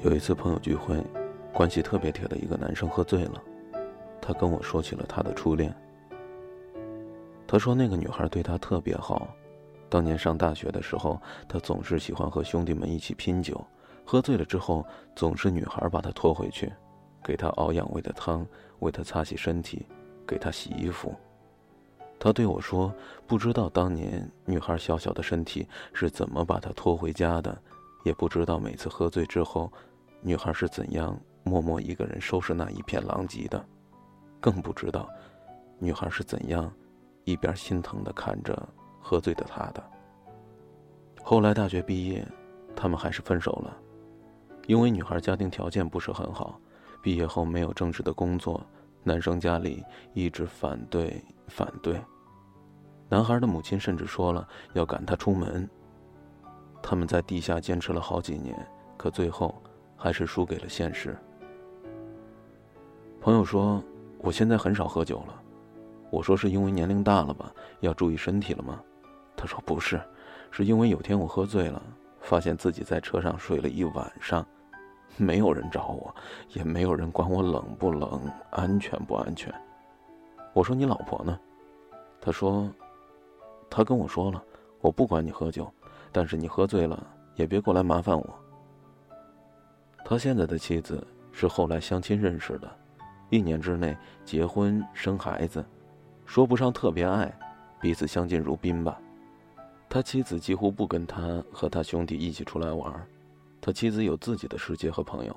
有一次朋友聚会，关系特别铁的一个男生喝醉了，他跟我说起了他的初恋。他说那个女孩对他特别好，当年上大学的时候，他总是喜欢和兄弟们一起拼酒，喝醉了之后总是女孩把他拖回去，给他熬养胃的汤，为他擦洗身体，给他洗衣服。他对我说，不知道当年女孩小小的身体是怎么把他拖回家的，也不知道每次喝醉之后。女孩是怎样默默一个人收拾那一片狼藉的，更不知道，女孩是怎样一边心疼的看着喝醉的他的。后来大学毕业，他们还是分手了，因为女孩家庭条件不是很好，毕业后没有正式的工作，男生家里一直反对反对，男孩的母亲甚至说了要赶他出门。他们在地下坚持了好几年，可最后。还是输给了现实。朋友说：“我现在很少喝酒了。”我说：“是因为年龄大了吧，要注意身体了吗？”他说：“不是，是因为有天我喝醉了，发现自己在车上睡了一晚上，没有人找我，也没有人管我冷不冷、安全不安全。”我说：“你老婆呢？”他说：“他跟我说了，我不管你喝酒，但是你喝醉了也别过来麻烦我。”他现在的妻子是后来相亲认识的，一年之内结婚生孩子，说不上特别爱，彼此相敬如宾吧。他妻子几乎不跟他和他兄弟一起出来玩，他妻子有自己的世界和朋友，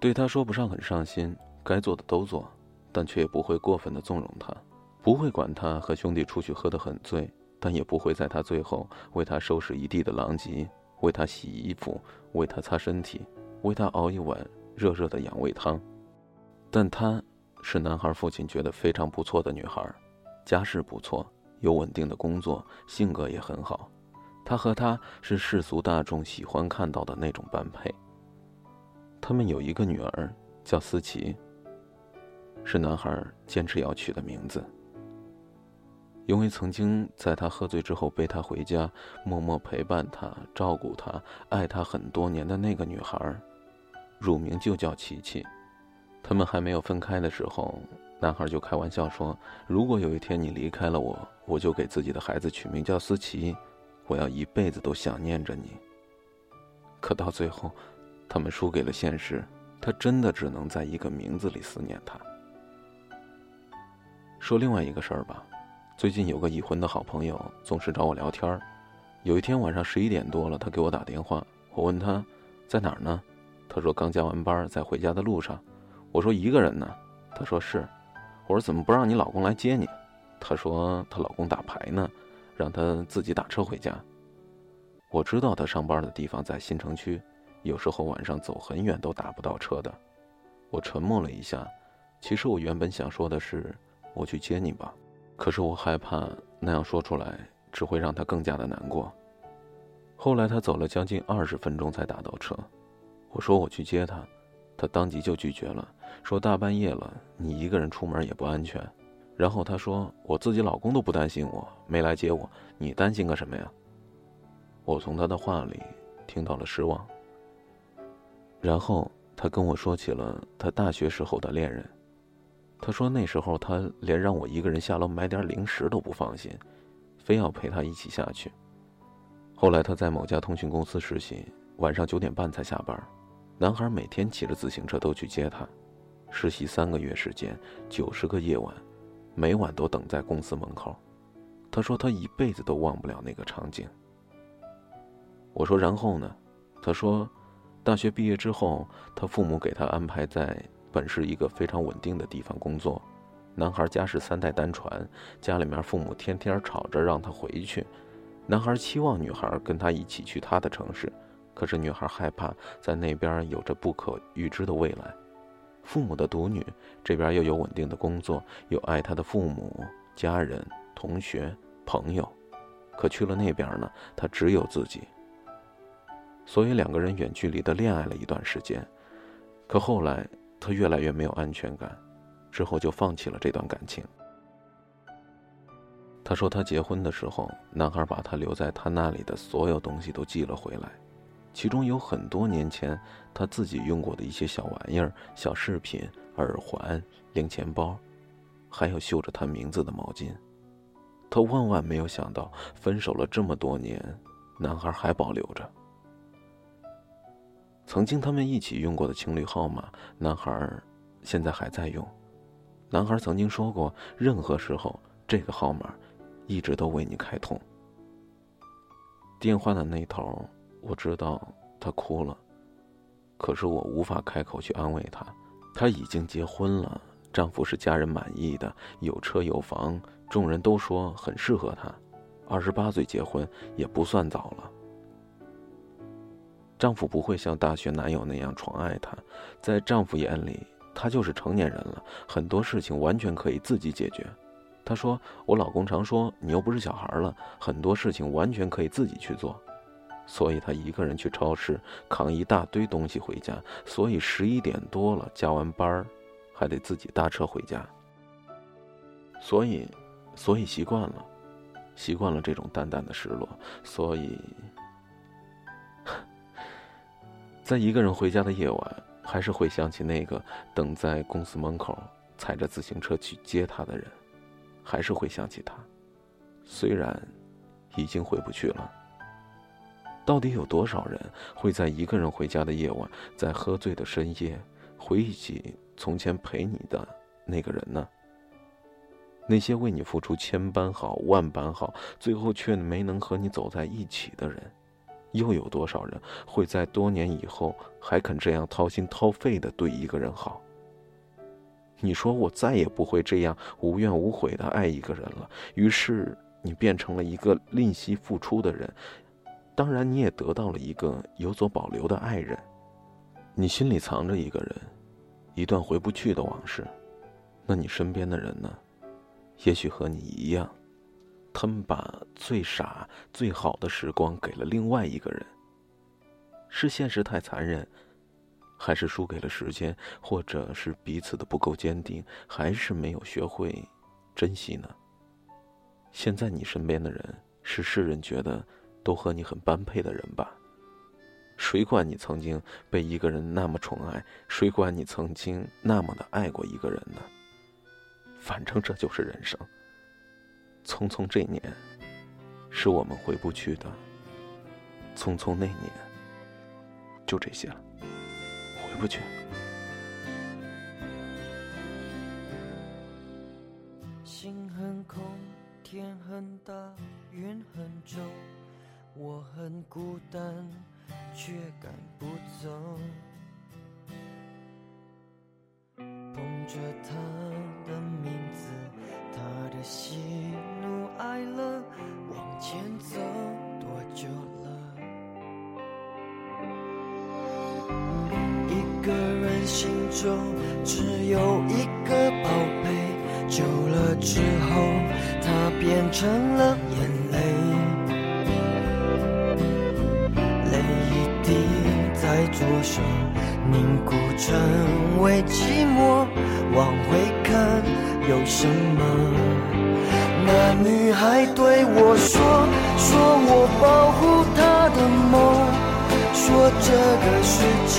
对他说不上很上心，该做的都做，但却也不会过分的纵容他，不会管他和兄弟出去喝得很醉，但也不会在他最后为他收拾一地的狼藉，为他洗衣服，为他擦身体。为他熬一碗热热的养胃汤，但她是男孩父亲觉得非常不错的女孩，家世不错，有稳定的工作，性格也很好。他和她是世俗大众喜欢看到的那种般配。他们有一个女儿叫思琪，是男孩坚持要取的名字，因为曾经在他喝醉之后背他回家，默默陪伴他、照顾他、爱他很多年的那个女孩。乳名就叫琪琪，他们还没有分开的时候，男孩就开玩笑说：“如果有一天你离开了我，我就给自己的孩子取名叫思琪，我要一辈子都想念着你。”可到最后，他们输给了现实，他真的只能在一个名字里思念他。说另外一个事儿吧，最近有个已婚的好朋友总是找我聊天儿有一天晚上十一点多了，他给我打电话，我问他在哪儿呢？他说刚加完班，在回家的路上。我说一个人呢。他说是。我说怎么不让你老公来接你？他说她老公打牌呢，让她自己打车回家。我知道她上班的地方在新城区，有时候晚上走很远都打不到车的。我沉默了一下，其实我原本想说的是我去接你吧，可是我害怕那样说出来只会让她更加的难过。后来他走了将近二十分钟才打到车。我说我去接他，他当即就拒绝了，说大半夜了，你一个人出门也不安全。然后他说我自己老公都不担心我，没来接我，你担心个什么呀？我从他的话里听到了失望。然后他跟我说起了他大学时候的恋人，他说那时候他连让我一个人下楼买点零食都不放心，非要陪他一起下去。后来他在某家通讯公司实习，晚上九点半才下班。男孩每天骑着自行车都去接她，实习三个月时间，九十个夜晚，每晚都等在公司门口。他说他一辈子都忘不了那个场景。我说然后呢？他说，大学毕业之后，他父母给他安排在本是一个非常稳定的地方工作。男孩家是三代单传，家里面父母天天吵着让他回去。男孩期望女孩跟他一起去他的城市。可是女孩害怕在那边有着不可预知的未来，父母的独女，这边又有稳定的工作，有爱她的父母、家人、同学、朋友，可去了那边呢，她只有自己。所以两个人远距离的恋爱了一段时间，可后来他越来越没有安全感，之后就放弃了这段感情。他说他结婚的时候，男孩把他留在他那里的所有东西都寄了回来。其中有很多年前他自己用过的一些小玩意儿、小饰品、耳环、零钱包，还有绣着他名字的毛巾。他万万没有想到，分手了这么多年，男孩还保留着。曾经他们一起用过的情侣号码，男孩现在还在用。男孩曾经说过，任何时候这个号码一直都为你开通。电话的那头。我知道她哭了，可是我无法开口去安慰她。她已经结婚了，丈夫是家人满意的，有车有房，众人都说很适合她。二十八岁结婚也不算早了。丈夫不会像大学男友那样宠爱她，在丈夫眼里，她就是成年人了，很多事情完全可以自己解决。她说：“我老公常说，你又不是小孩了，很多事情完全可以自己去做。”所以她一个人去超市扛一大堆东西回家，所以十一点多了加完班儿，还得自己搭车回家。所以，所以习惯了，习惯了这种淡淡的失落。所以，在一个人回家的夜晚，还是会想起那个等在公司门口踩着自行车去接他的人，还是会想起他，虽然已经回不去了。到底有多少人会在一个人回家的夜晚，在喝醉的深夜，回忆起从前陪你的那个人呢？那些为你付出千般好、万般好，最后却没能和你走在一起的人，又有多少人会在多年以后还肯这样掏心掏肺的对一个人好？你说我再也不会这样无怨无悔的爱一个人了，于是你变成了一个吝惜付出的人。当然，你也得到了一个有所保留的爱人。你心里藏着一个人，一段回不去的往事。那你身边的人呢？也许和你一样，他们把最傻、最好的时光给了另外一个人。是现实太残忍，还是输给了时间，或者是彼此的不够坚定，还是没有学会珍惜呢？现在你身边的人，是世人觉得。都和你很般配的人吧。谁管你曾经被一个人那么宠爱？谁管你曾经那么的爱过一个人呢？反正这就是人生。匆匆这年，是我们回不去的。匆匆那年，就这些了，回不去。心很空，天很大，云很重。我很孤单，却赶不走。捧着他心中只有一个宝贝，久了之后，它变成了眼泪。泪一滴在左手凝固成为寂寞，往回看有什么？那女孩对我说，说我保护她的梦，说这个世界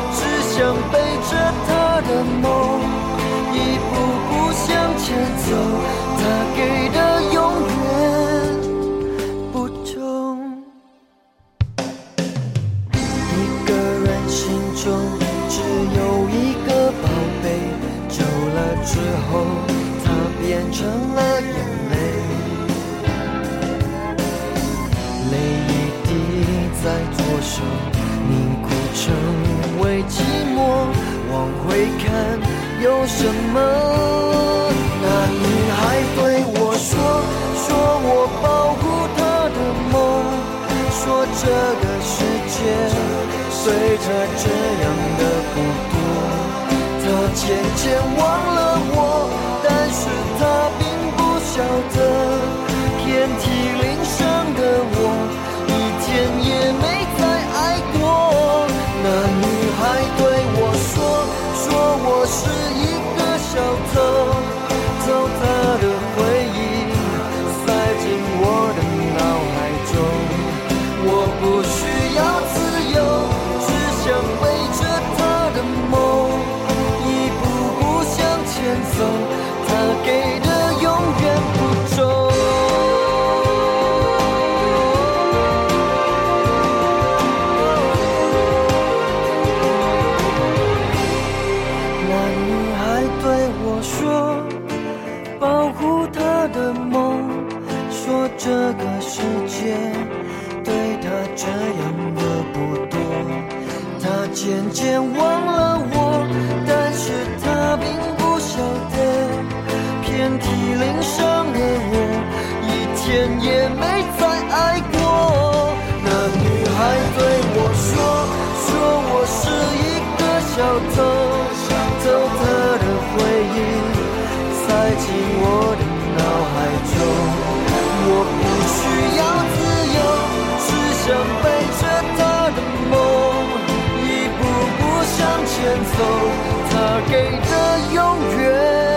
想背着他的梦，一步步向前走。他给的永远不重。一个人心中只有一个宝贝，久了之后，它变成了眼泪，泪一滴在左手凝固成。往回看有什么？那女孩对我说，说我保护她的梦。说这个世界随着这样的不多，她渐渐忘了。这个世界对她这样的不多她渐渐忘了我但是她并不晓得遍体鳞伤的我一天也没再爱过。那女孩对我说说我是一个小偷。他给的永远。